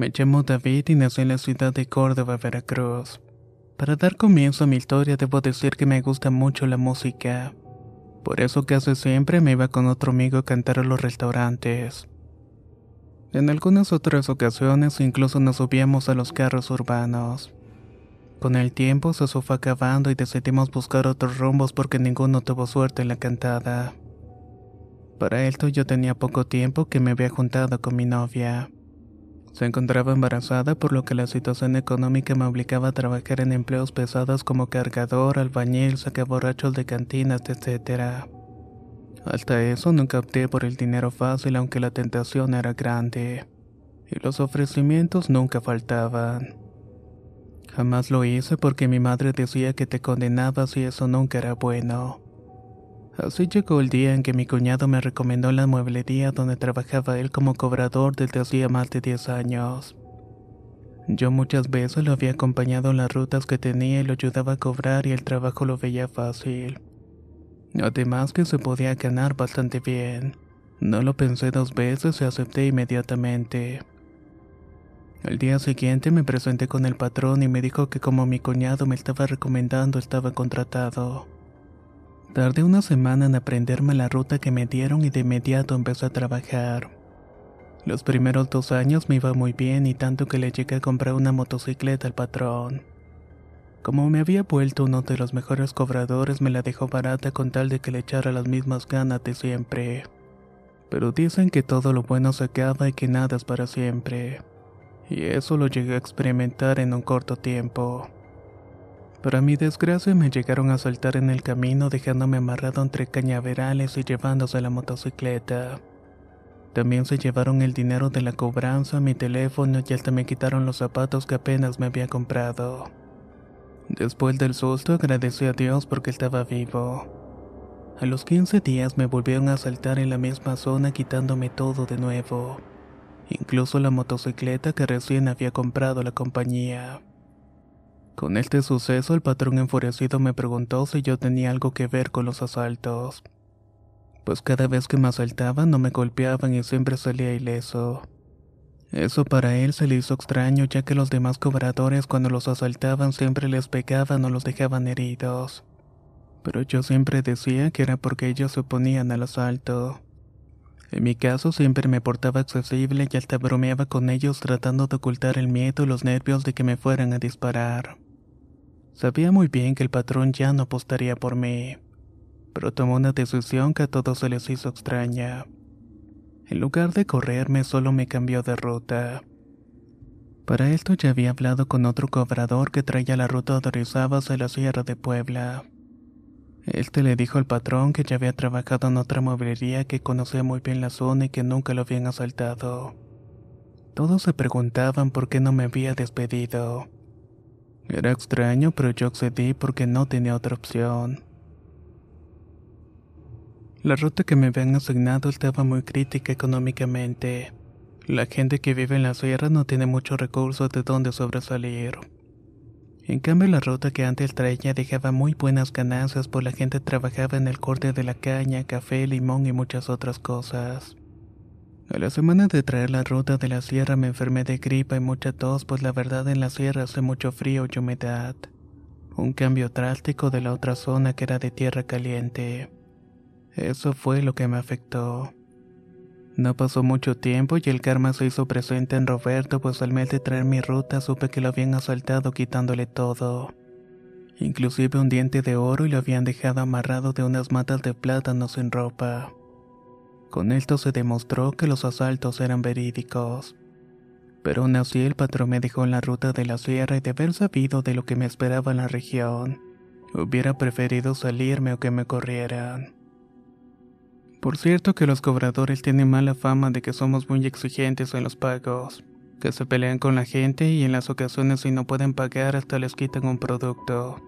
Me llamo David y nací en la ciudad de Córdoba, Veracruz. Para dar comienzo a mi historia debo decir que me gusta mucho la música. Por eso casi siempre me iba con otro amigo a cantar a los restaurantes. En algunas otras ocasiones incluso nos subíamos a los carros urbanos. Con el tiempo se fue acabando y decidimos buscar otros rumbos porque ninguno tuvo suerte en la cantada. Para esto yo tenía poco tiempo que me había juntado con mi novia. Se encontraba embarazada por lo que la situación económica me obligaba a trabajar en empleos pesados como cargador, albañil, sacaborrachos de cantinas, etc. Hasta eso nunca opté por el dinero fácil aunque la tentación era grande. Y los ofrecimientos nunca faltaban. Jamás lo hice porque mi madre decía que te condenabas y eso nunca era bueno. Así llegó el día en que mi cuñado me recomendó la mueblería donde trabajaba él como cobrador desde hacía más de 10 años. Yo muchas veces lo había acompañado en las rutas que tenía y lo ayudaba a cobrar y el trabajo lo veía fácil. Además que se podía ganar bastante bien. No lo pensé dos veces y acepté inmediatamente. Al día siguiente me presenté con el patrón y me dijo que como mi cuñado me estaba recomendando estaba contratado. Tardé una semana en aprenderme la ruta que me dieron y de inmediato empecé a trabajar. Los primeros dos años me iba muy bien y tanto que le llegué a comprar una motocicleta al patrón. Como me había vuelto uno de los mejores cobradores me la dejó barata con tal de que le echara las mismas ganas de siempre. Pero dicen que todo lo bueno se acaba y que nada es para siempre. Y eso lo llegué a experimentar en un corto tiempo. Para mi desgracia me llegaron a saltar en el camino dejándome amarrado entre cañaverales y llevándose la motocicleta. También se llevaron el dinero de la cobranza, mi teléfono y hasta me quitaron los zapatos que apenas me había comprado. Después del susto agradecí a Dios porque estaba vivo. A los 15 días me volvieron a saltar en la misma zona quitándome todo de nuevo, incluso la motocicleta que recién había comprado la compañía. Con este suceso, el patrón enfurecido me preguntó si yo tenía algo que ver con los asaltos. Pues cada vez que me asaltaban no me golpeaban y siempre salía ileso. Eso para él se le hizo extraño ya que los demás cobradores cuando los asaltaban siempre les pegaban o los dejaban heridos. Pero yo siempre decía que era porque ellos se oponían al asalto. En mi caso siempre me portaba accesible y hasta bromeaba con ellos tratando de ocultar el miedo y los nervios de que me fueran a disparar. Sabía muy bien que el patrón ya no apostaría por mí, pero tomó una decisión que a todos se les hizo extraña. En lugar de correrme, solo me cambió de ruta. Para esto ya había hablado con otro cobrador que traía la ruta de Orizaba hacia la Sierra de Puebla. Este le dijo al patrón que ya había trabajado en otra mueblería que conocía muy bien la zona y que nunca lo habían asaltado. Todos se preguntaban por qué no me había despedido. Era extraño, pero yo accedí porque no tenía otra opción. La ruta que me habían asignado estaba muy crítica económicamente. La gente que vive en la sierra no tiene muchos recursos de dónde sobresalir. En cambio, la ruta que antes traía dejaba muy buenas ganancias, por la gente trabajaba en el corte de la caña, café, limón y muchas otras cosas. A la semana de traer la ruta de la sierra me enfermé de gripa y mucha tos, pues la verdad en la sierra hace mucho frío y humedad. Un cambio drástico de la otra zona que era de tierra caliente. Eso fue lo que me afectó. No pasó mucho tiempo y el karma se hizo presente en Roberto, pues al mes de traer mi ruta supe que lo habían asaltado quitándole todo. Inclusive un diente de oro y lo habían dejado amarrado de unas matas de plátano sin ropa. Con esto se demostró que los asaltos eran verídicos. Pero aún así el patrón me dejó en la ruta de la sierra y de haber sabido de lo que me esperaba en la región, hubiera preferido salirme o que me corrieran. Por cierto que los cobradores tienen mala fama de que somos muy exigentes en los pagos, que se pelean con la gente y en las ocasiones si no pueden pagar hasta les quitan un producto.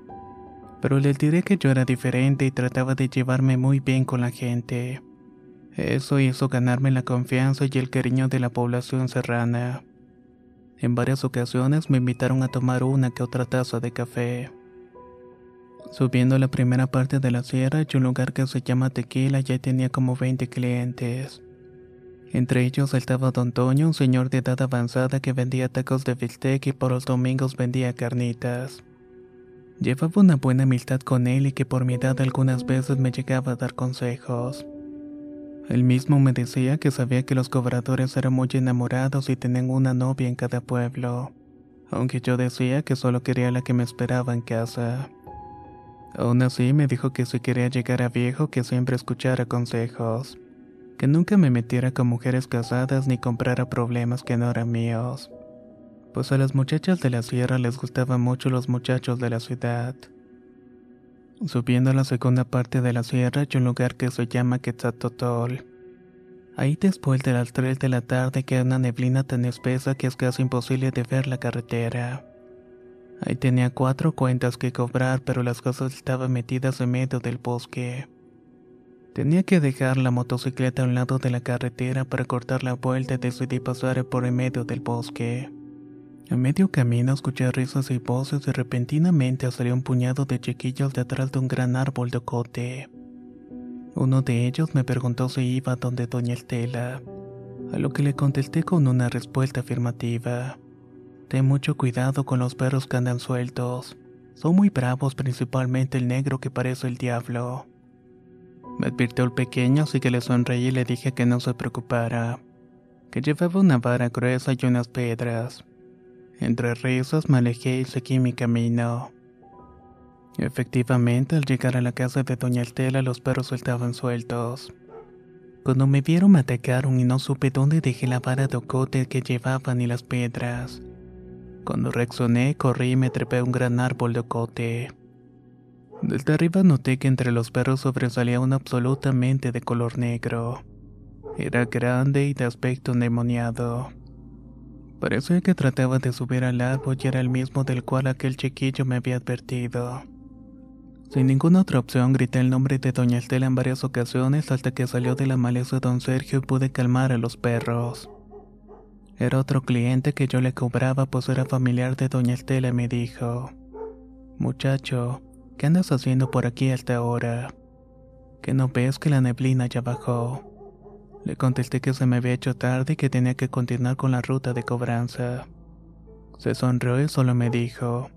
Pero les diré que yo era diferente y trataba de llevarme muy bien con la gente. Eso hizo ganarme la confianza y el cariño de la población serrana. En varias ocasiones me invitaron a tomar una que otra taza de café. Subiendo la primera parte de la sierra hay un lugar que se llama Tequila ya tenía como 20 clientes. Entre ellos estaba Don Toño, un señor de edad avanzada que vendía tacos de bistec y por los domingos vendía carnitas. Llevaba una buena amistad con él y que por mi edad algunas veces me llegaba a dar consejos. Él mismo me decía que sabía que los cobradores eran muy enamorados y tenían una novia en cada pueblo, aunque yo decía que solo quería la que me esperaba en casa. Aún así me dijo que si quería llegar a viejo que siempre escuchara consejos, que nunca me metiera con mujeres casadas ni comprara problemas que no eran míos, pues a las muchachas de la sierra les gustaban mucho los muchachos de la ciudad. Subiendo a la segunda parte de la sierra hay un lugar que se llama Quetzaltotol. Ahí después de las 3 de la tarde queda una neblina tan espesa que es casi imposible de ver la carretera. Ahí tenía cuatro cuentas que cobrar, pero las cosas estaban metidas en medio del bosque. Tenía que dejar la motocicleta a un lado de la carretera para cortar la vuelta y decidí pasar por en medio del bosque. A medio camino escuché risas y voces y repentinamente salió un puñado de chiquillos detrás de un gran árbol de ocote. Uno de ellos me preguntó si iba donde Doña Estela, a lo que le contesté con una respuesta afirmativa. Ten mucho cuidado con los perros que andan sueltos. Son muy bravos, principalmente el negro que parece el diablo. Me advirtió el pequeño, así que le sonreí y le dije que no se preocupara, que llevaba una vara gruesa y unas piedras. Entre risas me alejé y seguí mi camino. Efectivamente, al llegar a la casa de Doña Estela, los perros estaban sueltos. Cuando me vieron me atacaron y no supe dónde dejé la vara de ocote que llevaban y las piedras. Cuando reaccioné, corrí y me trepé a un gran árbol de ocote. Desde arriba noté que entre los perros sobresalía uno absolutamente de color negro. Era grande y de aspecto endemoniado. Parecía que trataba de subir al árbol y era el mismo del cual aquel chiquillo me había advertido. Sin ninguna otra opción grité el nombre de Doña Estela en varias ocasiones hasta que salió de la maleza Don Sergio y pude calmar a los perros. Era otro cliente que yo le cobraba pues era familiar de Doña Estela y me dijo, Muchacho, ¿qué andas haciendo por aquí hasta ahora? ¿Que no ves que la neblina ya bajó? Le contesté que se me había hecho tarde y que tenía que continuar con la ruta de cobranza. Se sonrió y solo me dijo,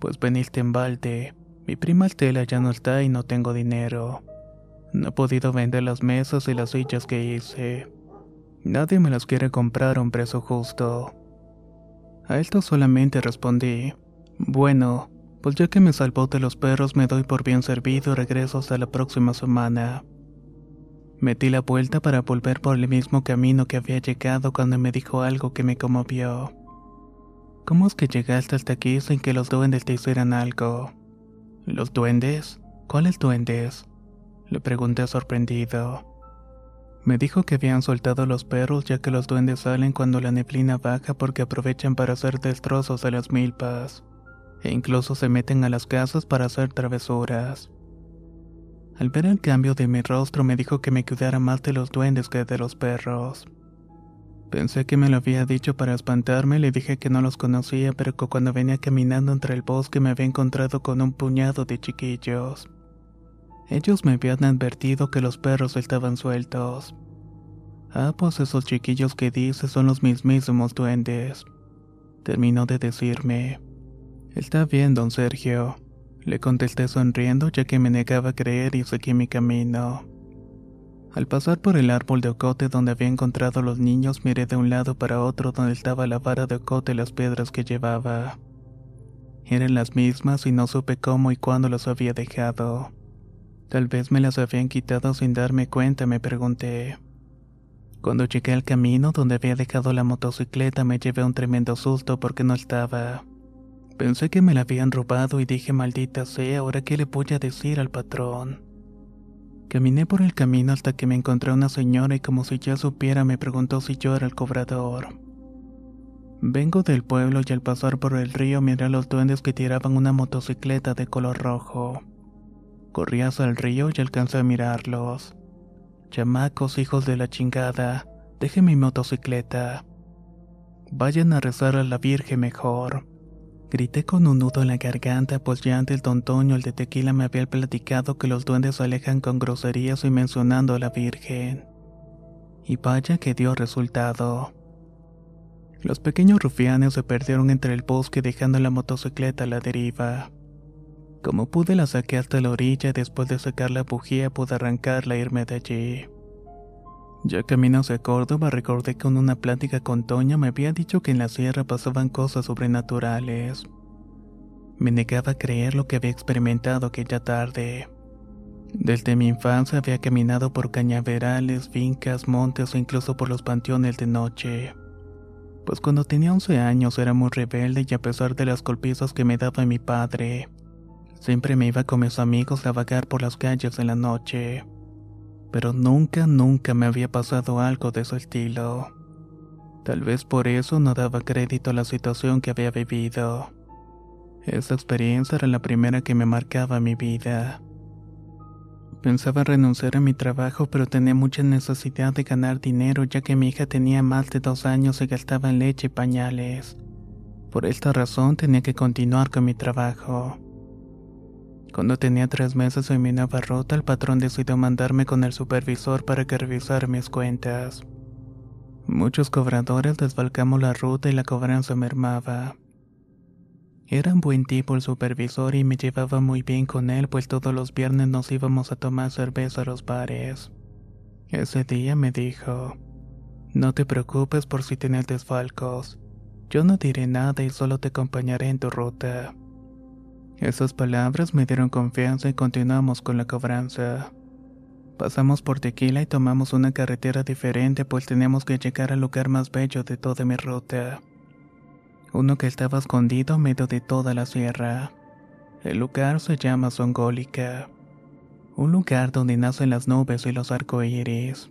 pues veniste en balde. Mi prima Estela ya no está y no tengo dinero. No he podido vender las mesas y las sillas que hice. Nadie me las quiere comprar a un precio justo. A esto solamente respondí, bueno, pues ya que me salvó de los perros me doy por bien servido y regreso hasta la próxima semana. Metí la vuelta para volver por el mismo camino que había llegado cuando me dijo algo que me conmovió. ¿Cómo es que llegaste hasta aquí sin que los duendes te hicieran algo? ¿Los duendes? ¿Cuáles duendes? Le pregunté sorprendido. Me dijo que habían soltado los perros ya que los duendes salen cuando la neblina baja porque aprovechan para hacer destrozos a las milpas, e incluso se meten a las casas para hacer travesuras. Al ver el cambio de mi rostro me dijo que me cuidara más de los duendes que de los perros. Pensé que me lo había dicho para espantarme, le dije que no los conocía, pero que cuando venía caminando entre el bosque me había encontrado con un puñado de chiquillos. Ellos me habían advertido que los perros estaban sueltos. Ah, pues esos chiquillos que dices son los mismísimos duendes. Terminó de decirme. Está bien, don Sergio. Le contesté sonriendo ya que me negaba a creer y seguí mi camino. Al pasar por el árbol de ocote donde había encontrado a los niños, miré de un lado para otro donde estaba la vara de ocote y las piedras que llevaba. Eran las mismas y no supe cómo y cuándo las había dejado. Tal vez me las habían quitado sin darme cuenta, me pregunté. Cuando llegué al camino donde había dejado la motocicleta me llevé un tremendo susto porque no estaba. Pensé que me la habían robado y dije maldita sea, ahora qué le voy a decir al patrón. Caminé por el camino hasta que me encontré una señora y como si ya supiera me preguntó si yo era el cobrador. Vengo del pueblo y al pasar por el río miré a los duendes que tiraban una motocicleta de color rojo. Corrí hacia el río y alcancé a mirarlos. Chamacos, hijos de la chingada, dejen mi motocicleta. Vayan a rezar a la Virgen mejor. Grité con un nudo en la garganta, pues ya antes don Toño, el de tequila, me había platicado que los duendes se alejan con groserías y mencionando a la Virgen. Y vaya que dio resultado. Los pequeños rufianes se perdieron entre el bosque dejando la motocicleta a la deriva. Como pude la saqué hasta la orilla y después de sacar la bujía pude arrancarla e irme de allí. Ya camino hacia Córdoba recordé que en una plática con Toña me había dicho que en la sierra pasaban cosas sobrenaturales. Me negaba a creer lo que había experimentado aquella tarde. Desde mi infancia había caminado por cañaverales, fincas, montes o incluso por los panteones de noche. Pues cuando tenía 11 años era muy rebelde y a pesar de las golpizas que me daba mi padre, siempre me iba con mis amigos a vagar por las calles en la noche pero nunca, nunca me había pasado algo de su estilo. Tal vez por eso no daba crédito a la situación que había vivido. Esa experiencia era la primera que me marcaba mi vida. Pensaba renunciar a mi trabajo, pero tenía mucha necesidad de ganar dinero ya que mi hija tenía más de dos años y gastaba en leche y pañales. Por esta razón tenía que continuar con mi trabajo. Cuando tenía tres meses en mi nueva ruta, el patrón decidió mandarme con el supervisor para que revisara mis cuentas. Muchos cobradores desbalcamos la ruta y la cobranza mermaba. Era un buen tipo el supervisor y me llevaba muy bien con él, pues todos los viernes nos íbamos a tomar cerveza a los bares. Ese día me dijo, no te preocupes por si tienes desfalcos. Yo no diré nada y solo te acompañaré en tu ruta. Esas palabras me dieron confianza y continuamos con la cobranza. Pasamos por Tequila y tomamos una carretera diferente pues teníamos que llegar al lugar más bello de toda mi ruta. Uno que estaba escondido en medio de toda la sierra. El lugar se llama Zongólica. Un lugar donde nacen las nubes y los arcoíris.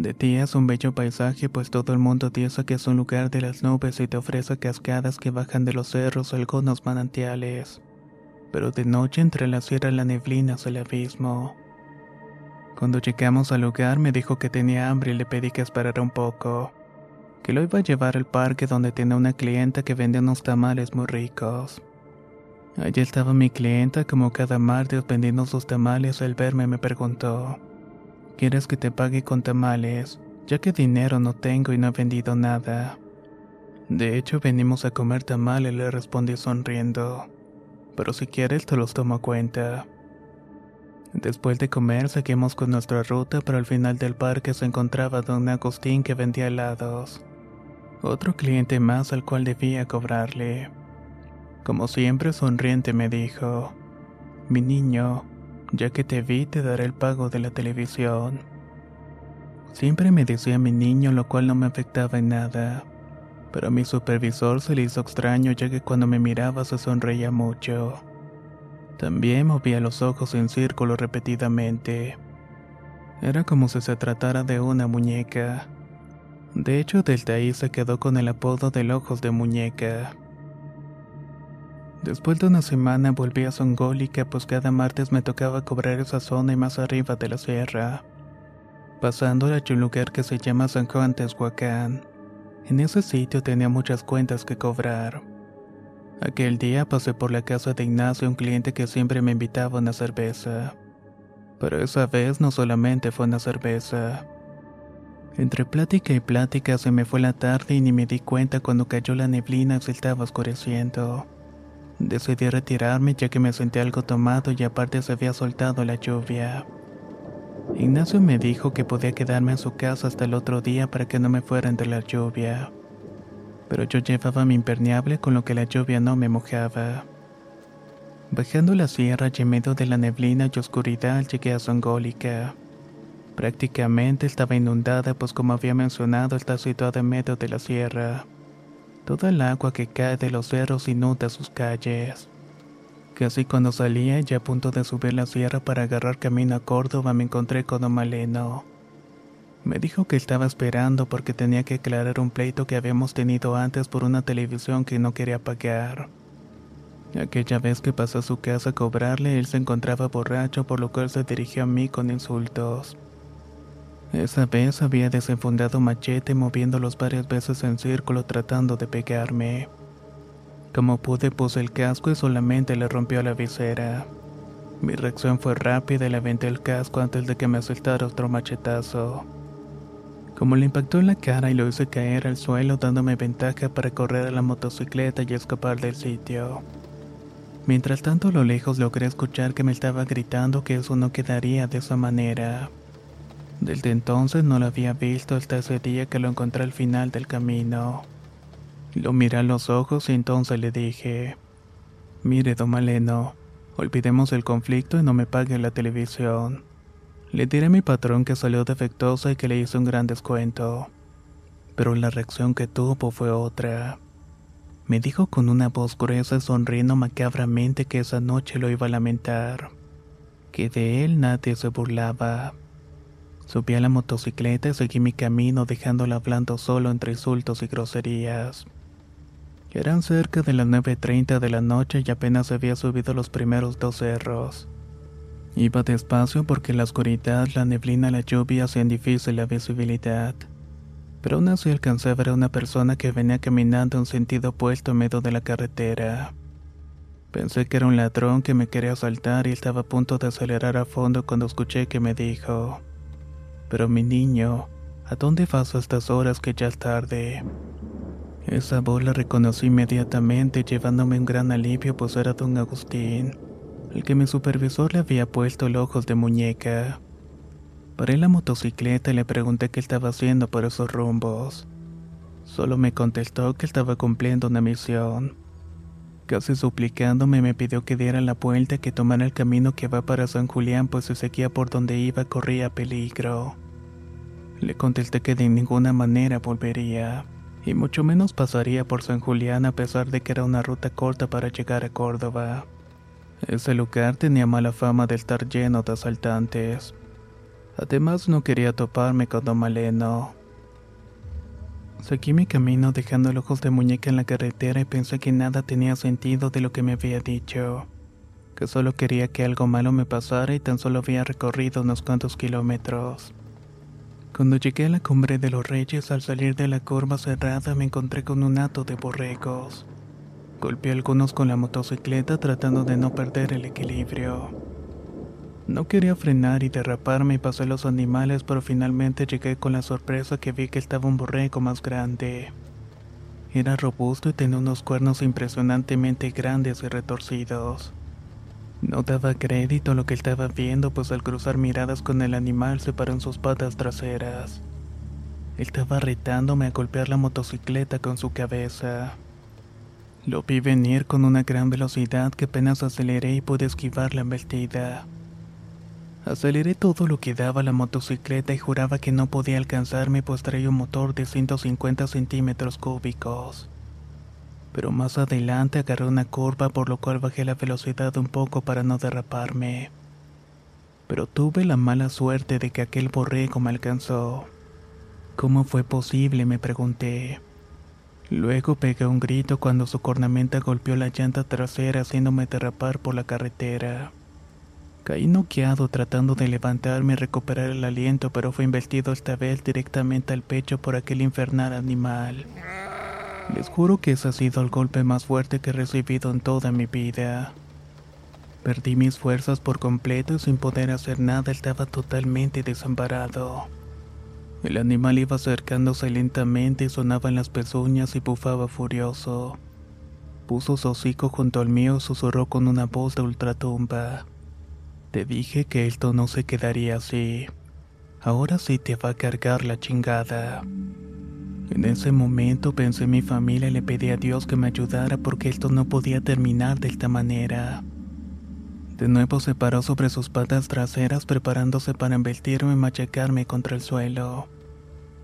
De día es un bello paisaje, pues todo el mundo piensa que es un lugar de las nubes y te ofrece cascadas que bajan de los cerros o algunos manantiales. Pero de noche entre la sierra la neblina es el abismo. Cuando llegamos al lugar me dijo que tenía hambre y le pedí que esperara un poco. Que lo iba a llevar al parque donde tenía una clienta que vende unos tamales muy ricos. Allí estaba mi clienta como cada martes vendiendo sus tamales. Al verme me preguntó, ¿quieres que te pague con tamales? Ya que dinero no tengo y no he vendido nada. De hecho, venimos a comer tamales, le respondí sonriendo. Pero si quieres te los tomo cuenta. Después de comer seguimos con nuestra ruta, pero al final del parque se encontraba don Agustín que vendía helados. Otro cliente más al cual debía cobrarle. Como siempre sonriente me dijo, mi niño, ya que te vi te daré el pago de la televisión. Siempre me decía mi niño, lo cual no me afectaba en nada. Pero a mi supervisor se le hizo extraño ya que cuando me miraba se sonreía mucho. También movía los ojos en círculo repetidamente. Era como si se tratara de una muñeca. De hecho, desde ahí se quedó con el apodo del ojos de muñeca. Después de una semana volví a Songólica, pues cada martes me tocaba cobrar esa zona y más arriba de la sierra, pasando a un lugar que se llama San Juan Tehuacán. En ese sitio tenía muchas cuentas que cobrar. Aquel día pasé por la casa de Ignacio, un cliente que siempre me invitaba a una cerveza. Pero esa vez no solamente fue una cerveza. Entre plática y plática se me fue la tarde y ni me di cuenta cuando cayó la neblina y se estaba oscureciendo. Decidí retirarme ya que me sentí algo tomado y aparte se había soltado la lluvia. Ignacio me dijo que podía quedarme en su casa hasta el otro día para que no me fuera entre la lluvia. Pero yo llevaba mi impermeable con lo que la lluvia no me mojaba. Bajando la sierra y en medio de la neblina y oscuridad llegué a Songólica. Prácticamente estaba inundada pues como había mencionado está situada en medio de la sierra. Toda el agua que cae de los cerros inunda sus calles. Casi cuando salía y a punto de subir la sierra para agarrar camino a Córdoba me encontré con Don Maleno. Me dijo que estaba esperando porque tenía que aclarar un pleito que habíamos tenido antes por una televisión que no quería pagar. Aquella vez que pasó a su casa a cobrarle, él se encontraba borracho por lo cual se dirigió a mí con insultos. Esa vez había desenfundado machete moviéndolos varias veces en círculo tratando de pegarme. Como pude puse el casco y solamente le rompió la visera. Mi reacción fue rápida y le aventé el casco antes de que me asaltara otro machetazo. Como le impactó en la cara y lo hice caer al suelo dándome ventaja para correr a la motocicleta y escapar del sitio. Mientras tanto a lo lejos logré escuchar que me estaba gritando que eso no quedaría de esa manera. Desde entonces no lo había visto hasta ese día que lo encontré al final del camino. Lo miré a los ojos y entonces le dije, Mire, don Maleno, olvidemos el conflicto y no me pague la televisión. Le diré a mi patrón que salió defectuosa y que le hice un gran descuento. Pero la reacción que tuvo fue otra. Me dijo con una voz gruesa y sonriendo macabramente que esa noche lo iba a lamentar. Que de él nadie se burlaba. Subí a la motocicleta y seguí mi camino dejándolo hablando solo entre insultos y groserías. Eran cerca de las 9.30 de la noche y apenas había subido los primeros dos cerros. Iba despacio porque la oscuridad, la neblina la lluvia hacían difícil la visibilidad. Pero aún así alcancé a ver a una persona que venía caminando en sentido opuesto en medio de la carretera. Pensé que era un ladrón que me quería asaltar y estaba a punto de acelerar a fondo cuando escuché que me dijo, pero mi niño, ¿a dónde vas a estas horas que ya es tarde? Esa voz la reconocí inmediatamente llevándome un gran alivio pues era don Agustín, el que mi supervisor le había puesto el ojos de muñeca. Paré la motocicleta y le pregunté qué estaba haciendo por esos rumbos. Solo me contestó que estaba cumpliendo una misión. Casi suplicándome me pidió que diera la vuelta que tomara el camino que va para San Julián pues si seguía por donde iba corría peligro. Le contesté que de ninguna manera volvería, y mucho menos pasaría por San Julián a pesar de que era una ruta corta para llegar a Córdoba. Ese lugar tenía mala fama de estar lleno de asaltantes. Además no quería toparme con Don Maleno. Seguí mi camino dejando los ojos de muñeca en la carretera y pensé que nada tenía sentido de lo que me había dicho. Que solo quería que algo malo me pasara y tan solo había recorrido unos cuantos kilómetros. Cuando llegué a la cumbre de los reyes al salir de la curva cerrada me encontré con un hato de borregos. Golpeé algunos con la motocicleta tratando de no perder el equilibrio. No quería frenar y derraparme y pasé los animales, pero finalmente llegué con la sorpresa que vi que estaba un borrego más grande. Era robusto y tenía unos cuernos impresionantemente grandes y retorcidos. No daba crédito a lo que estaba viendo, pues al cruzar miradas con el animal se paró en sus patas traseras. Estaba retándome a golpear la motocicleta con su cabeza. Lo vi venir con una gran velocidad que apenas aceleré y pude esquivar la embestida. Aceleré todo lo que daba la motocicleta y juraba que no podía alcanzarme pues traía un motor de 150 centímetros cúbicos. Pero más adelante agarré una curva por lo cual bajé la velocidad un poco para no derraparme. Pero tuve la mala suerte de que aquel borrego me alcanzó. ¿Cómo fue posible? me pregunté. Luego pegué un grito cuando su cornamenta golpeó la llanta trasera haciéndome derrapar por la carretera. Caí noqueado tratando de levantarme y recuperar el aliento, pero fue investido esta vez directamente al pecho por aquel infernal animal. Les juro que ese ha sido el golpe más fuerte que he recibido en toda mi vida. Perdí mis fuerzas por completo y sin poder hacer nada estaba totalmente desamparado. El animal iba acercándose lentamente y sonaba en las pezuñas y bufaba furioso. Puso su hocico junto al mío y susurró con una voz de ultratumba. Te dije que esto no se quedaría así. Ahora sí te va a cargar la chingada. En ese momento pensé en mi familia y le pedí a Dios que me ayudara porque esto no podía terminar de esta manera. De nuevo se paró sobre sus patas traseras preparándose para embestirme y machacarme contra el suelo.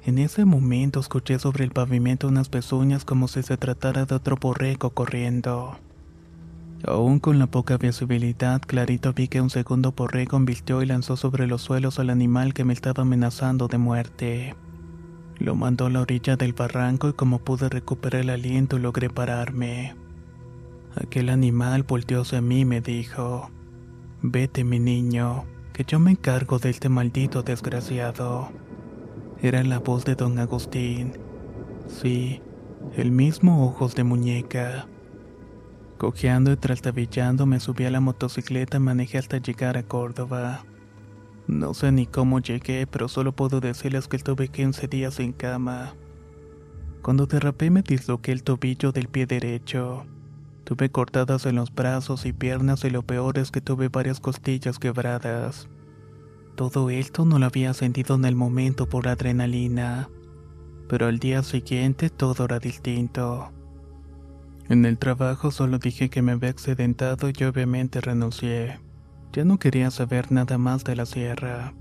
En ese momento escuché sobre el pavimento unas pezuñas como si se tratara de otro borrego corriendo. Aún con la poca visibilidad, clarito vi que un segundo borrego embistió y lanzó sobre los suelos al animal que me estaba amenazando de muerte. Lo mandó a la orilla del barranco y como pude recuperar el aliento logré pararme. Aquel animal volteó hacia mí y me dijo, Vete mi niño, que yo me encargo de este maldito desgraciado. Era la voz de don Agustín. Sí, el mismo ojos de muñeca. Cojeando y trastabillando me subí a la motocicleta y manejé hasta llegar a Córdoba. No sé ni cómo llegué, pero solo puedo decirles que estuve 15 días en cama. Cuando derrapé me disloqué el tobillo del pie derecho. Tuve cortadas en los brazos y piernas y lo peor es que tuve varias costillas quebradas. Todo esto no lo había sentido en el momento por adrenalina, pero al día siguiente todo era distinto. En el trabajo solo dije que me había accidentado y obviamente renuncié. Ya no quería saber nada más de la sierra.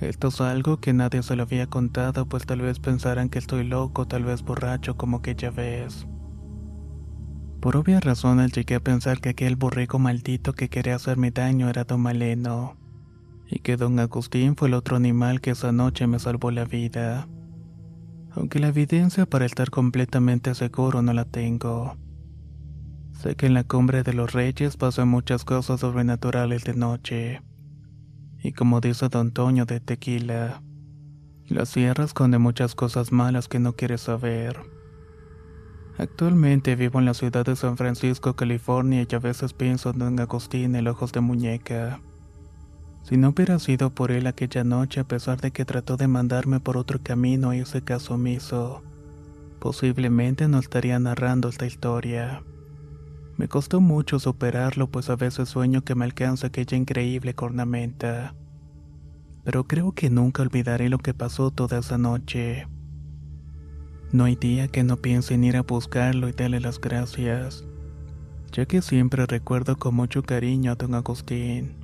Esto es algo que nadie se lo había contado, pues tal vez pensaran que estoy loco, tal vez borracho, como que ya ves. Por obvias razones llegué a pensar que aquel borrego maldito que quería hacerme daño era don Maleno, y que don Agustín fue el otro animal que esa noche me salvó la vida. Aunque la evidencia para estar completamente seguro no la tengo. Sé que en la cumbre de los reyes pasan muchas cosas sobrenaturales de noche. Y como dice don Toño de Tequila, la sierra esconde muchas cosas malas que no quieres saber. Actualmente vivo en la ciudad de San Francisco, California, y a veces pienso en Don Agustín el ojos de muñeca. Si no hubiera sido por él aquella noche, a pesar de que trató de mandarme por otro camino y ese caso omiso, posiblemente no estaría narrando esta historia. Me costó mucho superarlo, pues a veces sueño que me alcanza aquella increíble cornamenta. Pero creo que nunca olvidaré lo que pasó toda esa noche. No hay día que no piense en ir a buscarlo y darle las gracias, ya que siempre recuerdo con mucho cariño a don Agustín.